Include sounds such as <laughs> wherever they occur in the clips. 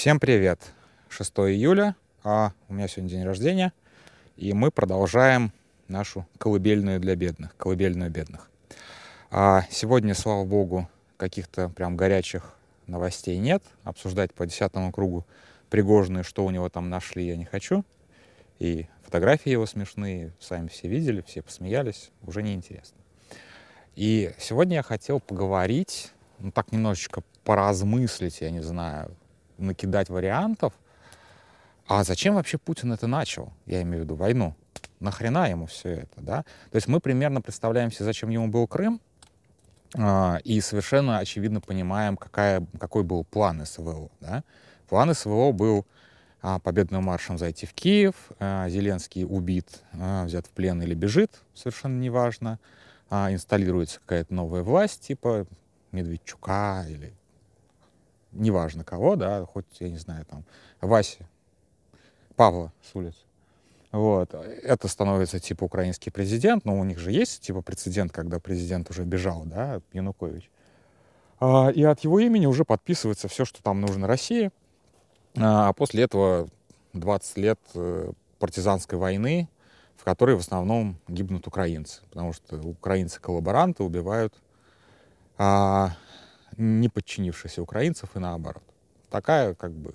Всем привет! 6 июля, а у меня сегодня день рождения, и мы продолжаем нашу колыбельную для бедных, колыбельную бедных. А сегодня, слава богу, каких-то прям горячих новостей нет. Обсуждать по десятому кругу Пригожины, что у него там нашли, я не хочу. И фотографии его смешные, сами все видели, все посмеялись, уже неинтересно. И сегодня я хотел поговорить, ну так немножечко поразмыслить, я не знаю, накидать вариантов. А зачем вообще Путин это начал? Я имею в виду войну. Нахрена ему все это, да? То есть мы примерно представляем себе, зачем ему был Крым, а, и совершенно очевидно понимаем, какая, какой был план СВО. Да? План СВО был а, победным маршем зайти в Киев, а, Зеленский убит, взят в плен или бежит, совершенно неважно, инсталируется какая-то новая власть, типа Медведчука или неважно кого, да, хоть, я не знаю, там, Вася, Павла с улицы. Вот. Это становится типа украинский президент, но у них же есть типа прецедент, когда президент уже бежал, да, Янукович. А, и от его имени уже подписывается все, что там нужно России. А после этого 20 лет э, партизанской войны, в которой в основном гибнут украинцы, потому что украинцы-коллаборанты убивают а, не подчинившихся украинцев и наоборот. Такая как бы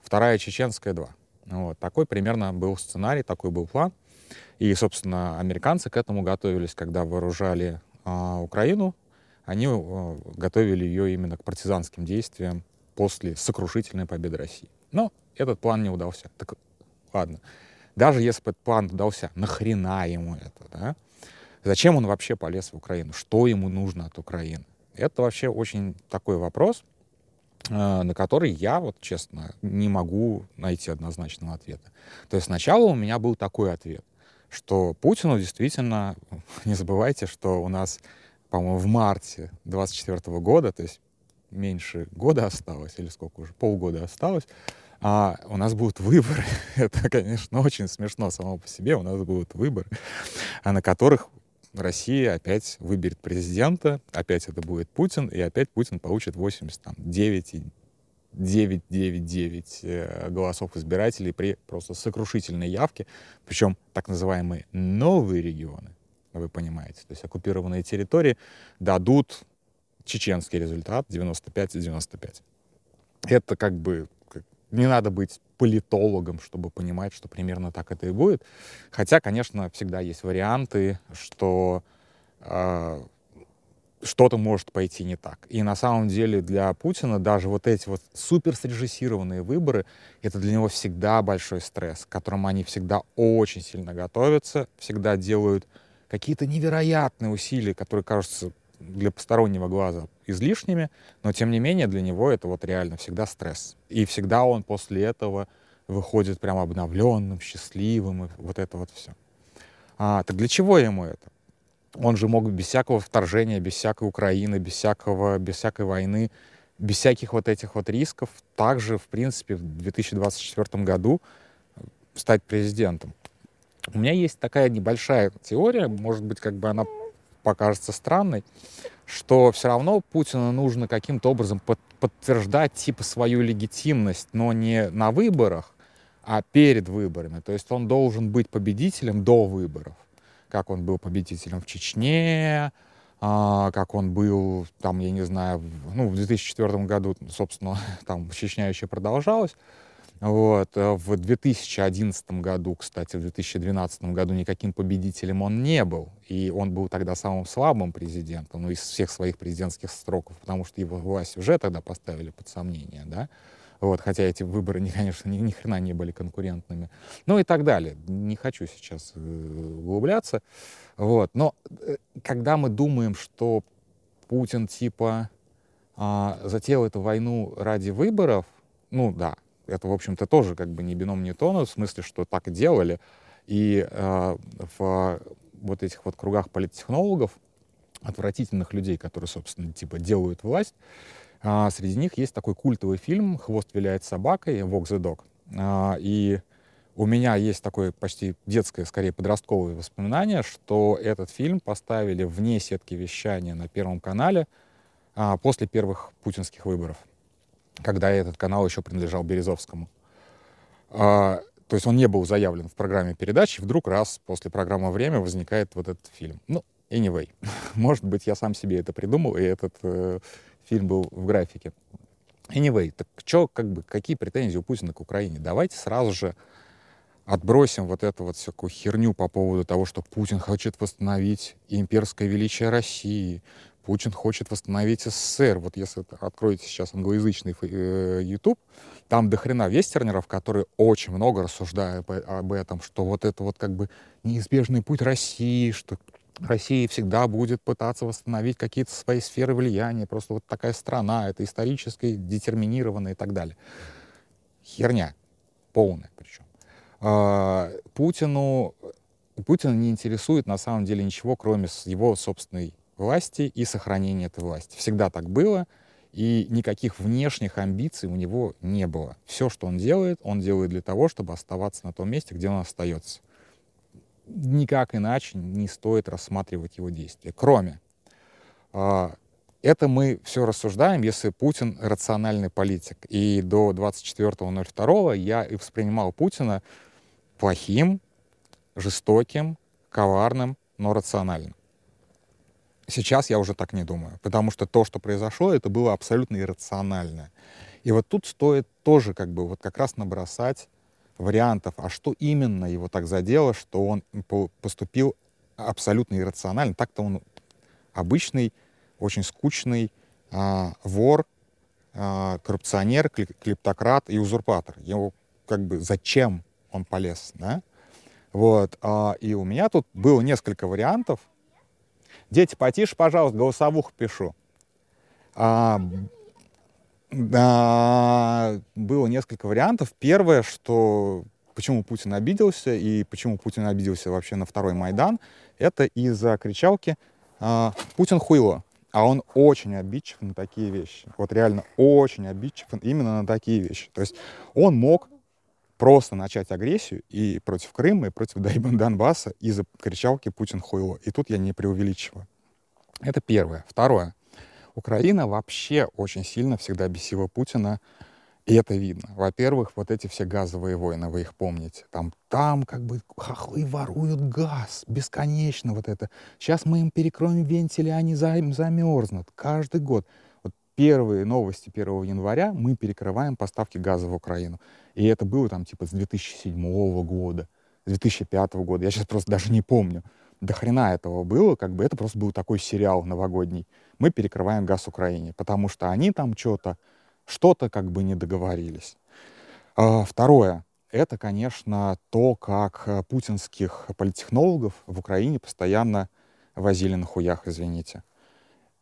вторая чеченская 2. Вот. Такой примерно был сценарий, такой был план. И, собственно, американцы к этому готовились, когда вооружали э, Украину. Они э, готовили ее именно к партизанским действиям после сокрушительной победы России. Но этот план не удался. Так ладно. Даже если бы этот план удался, нахрена ему это, да? Зачем он вообще полез в Украину? Что ему нужно от Украины? Это вообще очень такой вопрос, Э, на который я, вот честно, не могу найти однозначного ответа. То есть сначала у меня был такой ответ, что Путину действительно, <laughs> не забывайте, что у нас, по-моему, в марте 24 года, то есть меньше года осталось, или сколько уже, полгода осталось, а у нас будут выборы. <laughs> Это, конечно, очень смешно само по себе. У нас будут выборы, а на которых Россия опять выберет президента, опять это будет Путин, и опять Путин получит 89 9, 9, 9 голосов избирателей при просто сокрушительной явке, причем так называемые новые регионы, вы понимаете, то есть оккупированные территории дадут чеченский результат 95-95. Это как бы не надо быть политологом, чтобы понимать, что примерно так это и будет. Хотя, конечно, всегда есть варианты, что э, что-то может пойти не так. И на самом деле для Путина даже вот эти вот супер срежиссированные выборы, это для него всегда большой стресс, к которому они всегда очень сильно готовятся, всегда делают какие-то невероятные усилия, которые кажутся для постороннего глаза излишними, но тем не менее для него это вот реально всегда стресс. И всегда он после этого выходит прям обновленным, счастливым, и вот это вот все. А, так для чего ему это? Он же мог без всякого вторжения, без всякой Украины, без, всякого, без всякой войны, без всяких вот этих вот рисков, также, в принципе, в 2024 году стать президентом. У меня есть такая небольшая теория, может быть, как бы она покажется странной, что все равно Путину нужно каким-то образом под, подтверждать типа свою легитимность, но не на выборах, а перед выборами. То есть он должен быть победителем до выборов, как он был победителем в Чечне, а, как он был, там, я не знаю, ну, в 2004 году, собственно, <laughs> там Чечня еще продолжалась. Вот. Э, в 2011 году, кстати, в 2012 году никаким победителем он не был. И он был тогда самым слабым президентом ну, из всех своих президентских сроков, потому что его власть уже тогда поставили под сомнение, да. Вот, хотя эти выборы, <laughs> конечно, ни, ни хрена не были конкурентными. Ну и так далее. Не хочу сейчас э, углубляться. Вот. Но э, когда мы думаем, что Путин типа а, затеял эту войну ради выборов, ну да, это, в общем-то, тоже как бы не бином тонус, в смысле, что так делали. И э, в вот этих вот кругах политтехнологов, отвратительных людей, которые, собственно, типа делают власть, э, среди них есть такой культовый фильм «Хвост виляет собакой» «Walk the Dog». Э, и у меня есть такое почти детское, скорее подростковое воспоминание, что этот фильм поставили вне сетки вещания на Первом канале а, после первых путинских выборов. Когда этот канал еще принадлежал Березовскому. А, то есть он не был заявлен в программе передачи, вдруг раз после программы «Время» возникает вот этот фильм. Ну, anyway, <laughs> может быть, я сам себе это придумал, и этот э, фильм был в графике. Anyway, так что, как бы, какие претензии у Путина к Украине? Давайте сразу же отбросим вот эту вот всякую херню по поводу того, что Путин хочет восстановить имперское величие России, Путин хочет восстановить СССР. Вот если откроете сейчас англоязычный э, YouTube, там до хрена вестернеров, которые очень много рассуждают об этом, что вот это вот как бы неизбежный путь России, что Россия всегда будет пытаться восстановить какие-то свои сферы влияния, просто вот такая страна, это исторически детерминированно и так далее. Херня. Полная причем. А, Путину, Путина не интересует на самом деле ничего, кроме его собственной власти и сохранения этой власти. Всегда так было, и никаких внешних амбиций у него не было. Все, что он делает, он делает для того, чтобы оставаться на том месте, где он остается. Никак иначе не стоит рассматривать его действия. Кроме, а, это мы все рассуждаем, если Путин рациональный политик. И до 24.02 я и воспринимал Путина плохим, жестоким, коварным, но рациональным. Сейчас я уже так не думаю, потому что то, что произошло, это было абсолютно иррационально. И вот тут стоит тоже как бы вот как раз набросать вариантов, а что именно его так задело, что он поступил абсолютно иррационально. Так-то он обычный, очень скучный а, вор, а, коррупционер, клептократ и узурпатор. Его как бы зачем он полез, да? Вот, а, и у меня тут было несколько вариантов, Дети, потише, пожалуйста, голосовуху пишу. А, да, было несколько вариантов. Первое, что почему Путин обиделся и почему Путин обиделся вообще на второй Майдан, это из-за кричалки а, «Путин хуйло». А он очень обидчив на такие вещи. Вот реально очень обидчив именно на такие вещи. То есть он мог просто начать агрессию и против Крыма, и против <laughs> Донбасса из-за кричалки «Путин хуйло». И тут я не преувеличиваю. Это первое. Второе. Украина вообще очень сильно всегда бесила Путина, и это видно. Во-первых, вот эти все газовые войны, вы их помните. Там, там как бы хохлы воруют газ бесконечно вот это. Сейчас мы им перекроем вентили, они замерзнут. Каждый год. Первые новости 1 января мы перекрываем поставки газа в Украину. И это было там типа с 2007 года, с 2005 года. Я сейчас просто даже не помню. До хрена этого было, как бы это просто был такой сериал новогодний. Мы перекрываем газ Украине, потому что они там что-то, что-то как бы не договорились. А, второе. Это, конечно, то, как э, путинских политтехнологов в Украине постоянно возили на хуях, извините.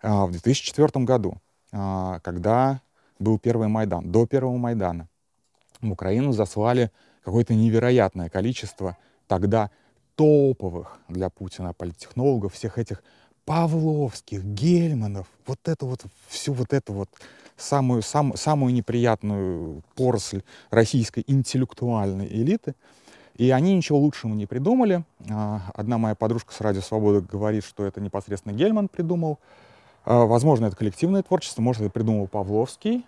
А, в 2004 году, когда был первый Майдан, до первого Майдана, в Украину заслали какое-то невероятное количество тогда топовых для Путина политтехнологов, всех этих Павловских, Гельманов, вот это вот, всю вот эту вот самую, сам, самую неприятную поросль российской интеллектуальной элиты. И они ничего лучшего не придумали. А, одна моя подружка с Радио Свобода говорит, что это непосредственно Гельман придумал. А, возможно, это коллективное творчество, может, это придумал Павловский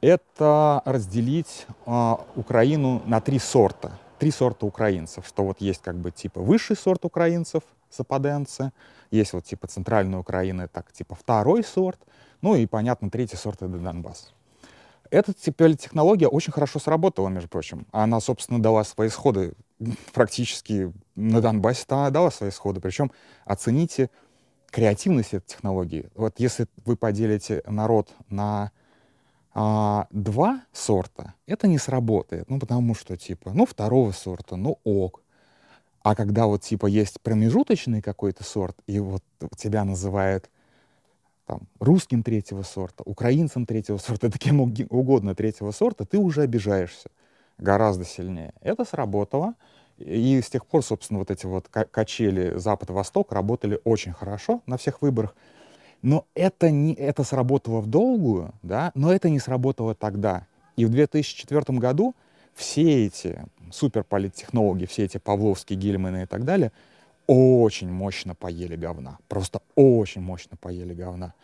это разделить э, Украину на три сорта. Три сорта украинцев, что вот есть как бы типа высший сорт украинцев, западенцы, есть вот типа центральная Украина, так типа второй сорт, ну и, понятно, третий сорт — это Донбасс. Эта теперь технология очень хорошо сработала, между прочим. Она, собственно, дала свои исходы практически на Донбассе она дала свои исходы. Причем оцените креативность этой технологии. Вот если вы поделите народ на а, два сорта, это не сработает. Ну, потому что, типа, ну, второго сорта, ну, ок. А когда вот, типа, есть промежуточный какой-то сорт, и вот тебя называют там, русским третьего сорта, украинцем третьего сорта, да <laughs> кем угодно третьего сорта, ты уже обижаешься гораздо сильнее. Это сработало. И с тех пор, собственно, вот эти вот качели Запад-Восток работали очень хорошо на всех выборах. Но это, не, это сработало в долгую, да, но это не сработало тогда. И в 2004 году все эти суперполиттехнологи, все эти Павловские, Гельманы и так далее, очень мощно поели говна. Просто очень мощно поели говна.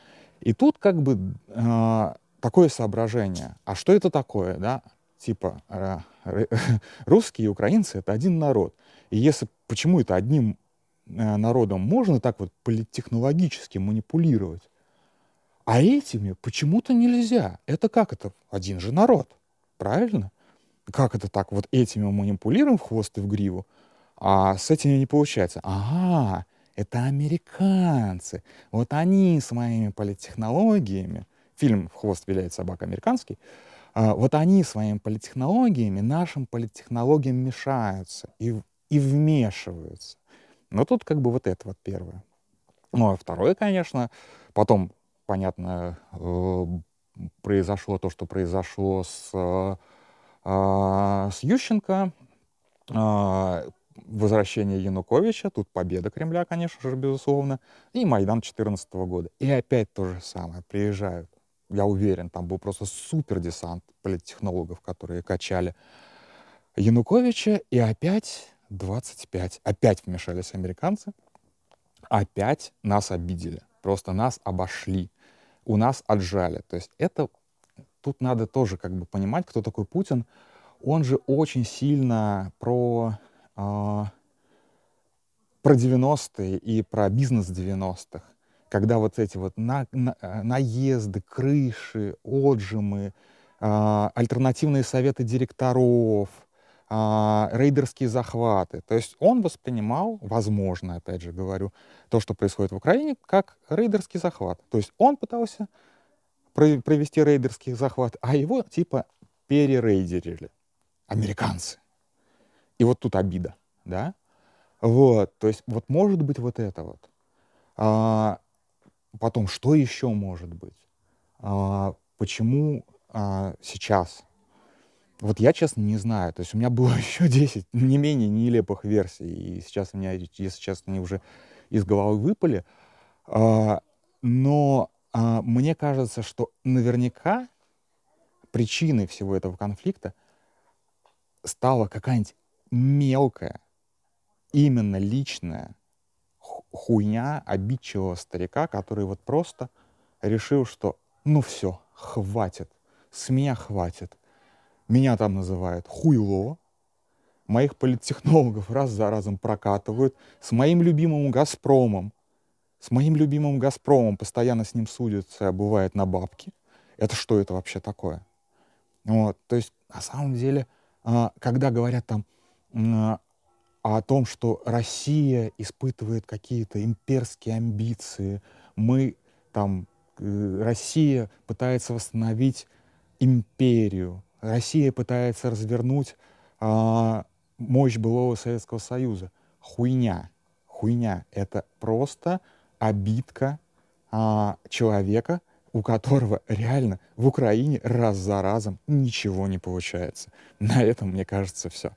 И тут как бы, э, такое соображение. А что это такое, да? Типа, э, <laughs> русские и украинцы — это один народ. И если почему это одним э, народом можно так вот политтехнологически манипулировать, а этими почему-то нельзя. Это как это? Один же народ. Правильно? Как это так? Вот этими манипулируем в хвост и в гриву, а с этими не получается. Ага, это американцы. Вот они с моими политтехнологиями, фильм «Хвост виляет собака» американский, вот они своими политтехнологиями нашим политтехнологиям мешаются и, и вмешиваются. Но тут как бы вот это вот первое. Ну, а второе, конечно, потом понятно, э, произошло то, что произошло с, э, с Ющенко, э, возвращение Януковича, тут победа Кремля, конечно же, безусловно, и Майдан 2014 года. И опять то же самое, приезжают. Я уверен, там был просто супер десант политтехнологов, которые качали Януковича, и опять 25. Опять вмешались американцы, опять нас обидели, просто нас обошли у нас отжали. То есть это тут надо тоже как бы понимать, кто такой Путин. Он же очень сильно про, э, про 90-е и про бизнес 90-х, когда вот эти вот на, на, наезды, крыши, отжимы, э, альтернативные советы директоров, э, рейдерские захваты. То есть он воспринимал, возможно, опять же говорю, то, что происходит в Украине, как рейдерский захват. То есть он пытался провести рейдерский захват, а его типа перерейдерили американцы. И вот тут обида, да? Вот, то есть вот может быть вот это вот. А, потом, что еще может быть? А, почему а, сейчас? Вот я, честно, не знаю. То есть у меня было <laughs> еще 10 не менее нелепых версий, и сейчас у меня, если честно, они уже из головы выпали. А, но а, мне кажется, что наверняка причиной всего этого конфликта стала какая-нибудь мелкая, именно личная хуйня обидчивого старика, который вот просто решил, что ну все, хватит, с меня хватит. Меня там называют хуйло, моих политтехнологов раз за разом прокатывают, с моим любимым «Газпромом», с моим любимым «Газпромом» постоянно с ним судятся, бывает на бабки. Это что это вообще такое? Вот, то есть, на самом деле, а, когда говорят там о том, что Россия испытывает какие-то имперские амбиции, мы там, э, Россия пытается восстановить империю, Россия пытается развернуть а, мощь былого Советского Союза. Хуйня. Хуйня. Это просто обидка а, человека, у которого реально в Украине раз за разом ничего не получается. На этом, мне кажется, все.